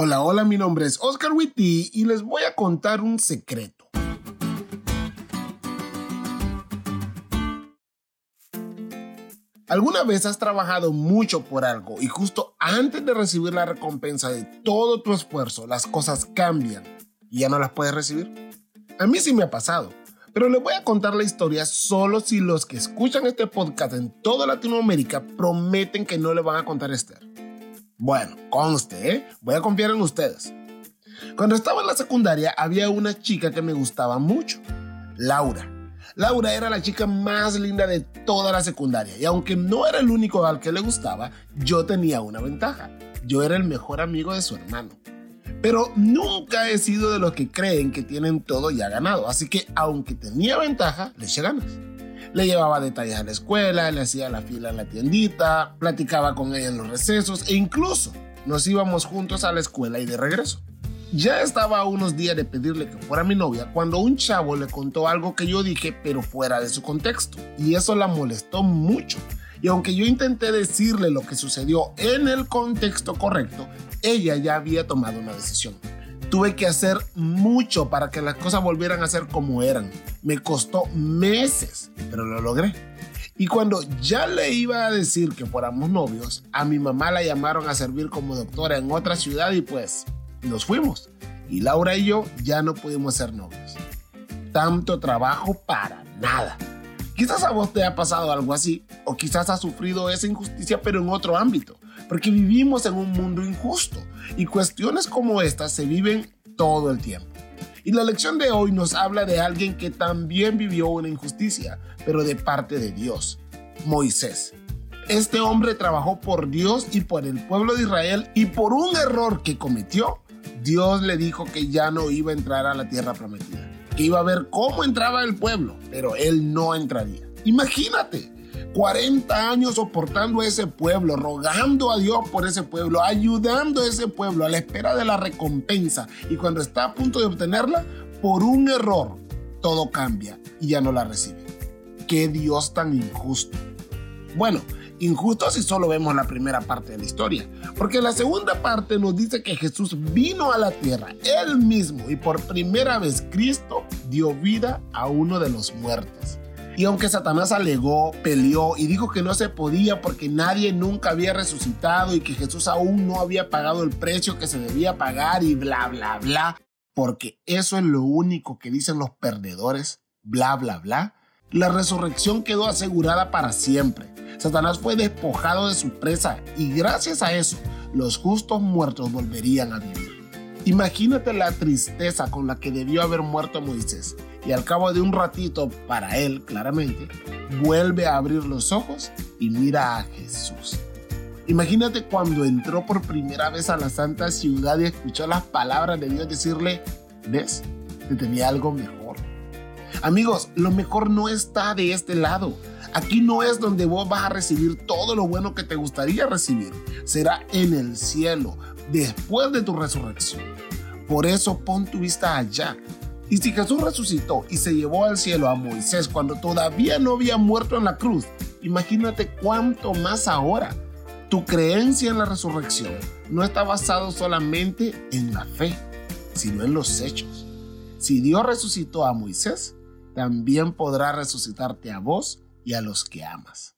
Hola, hola, mi nombre es Oscar Witty y les voy a contar un secreto. ¿Alguna vez has trabajado mucho por algo y justo antes de recibir la recompensa de todo tu esfuerzo, las cosas cambian y ya no las puedes recibir? A mí sí me ha pasado, pero les voy a contar la historia solo si los que escuchan este podcast en toda Latinoamérica prometen que no le van a contar a Esther. Bueno, conste, ¿eh? voy a confiar en ustedes. Cuando estaba en la secundaria había una chica que me gustaba mucho, Laura. Laura era la chica más linda de toda la secundaria y aunque no era el único al que le gustaba, yo tenía una ventaja. Yo era el mejor amigo de su hermano. Pero nunca he sido de los que creen que tienen todo ya ganado, así que aunque tenía ventaja, le eché ganas. Le llevaba detalles a la escuela, le hacía la fila en la tiendita, platicaba con ella en los recesos e incluso nos íbamos juntos a la escuela y de regreso. Ya estaba a unos días de pedirle que fuera mi novia cuando un chavo le contó algo que yo dije pero fuera de su contexto y eso la molestó mucho. Y aunque yo intenté decirle lo que sucedió en el contexto correcto, ella ya había tomado una decisión. Tuve que hacer mucho para que las cosas volvieran a ser como eran. Me costó meses, pero lo logré. Y cuando ya le iba a decir que fuéramos novios, a mi mamá la llamaron a servir como doctora en otra ciudad y pues nos fuimos. Y Laura y yo ya no pudimos ser novios. Tanto trabajo para nada. Quizás a vos te ha pasado algo así, o quizás has sufrido esa injusticia pero en otro ámbito porque vivimos en un mundo injusto y cuestiones como estas se viven todo el tiempo. Y la lección de hoy nos habla de alguien que también vivió una injusticia, pero de parte de Dios, Moisés. Este hombre trabajó por Dios y por el pueblo de Israel y por un error que cometió, Dios le dijo que ya no iba a entrar a la tierra prometida, que iba a ver cómo entraba el pueblo, pero él no entraría. Imagínate, 40 años soportando a ese pueblo, rogando a Dios por ese pueblo, ayudando a ese pueblo a la espera de la recompensa. Y cuando está a punto de obtenerla, por un error, todo cambia y ya no la recibe. Qué Dios tan injusto. Bueno, injusto si solo vemos la primera parte de la historia, porque la segunda parte nos dice que Jesús vino a la tierra, él mismo, y por primera vez Cristo dio vida a uno de los muertos. Y aunque Satanás alegó, peleó y dijo que no se podía porque nadie nunca había resucitado y que Jesús aún no había pagado el precio que se debía pagar y bla, bla, bla, porque eso es lo único que dicen los perdedores, bla, bla, bla, la resurrección quedó asegurada para siempre. Satanás fue despojado de su presa y gracias a eso los justos muertos volverían a vivir. Imagínate la tristeza con la que debió haber muerto Moisés y al cabo de un ratito, para él claramente, vuelve a abrir los ojos y mira a Jesús. Imagínate cuando entró por primera vez a la santa ciudad y escuchó las palabras de Dios decirle, ¿ves? Te tenía algo mejor. Amigos, lo mejor no está de este lado. Aquí no es donde vos vas a recibir todo lo bueno que te gustaría recibir. Será en el cielo, después de tu resurrección. Por eso pon tu vista allá, y si Jesús resucitó y se llevó al cielo a Moisés cuando todavía no había muerto en la cruz, imagínate cuánto más ahora. Tu creencia en la resurrección no está basado solamente en la fe, sino en los hechos. Si Dios resucitó a Moisés, también podrá resucitarte a vos y a los que amas.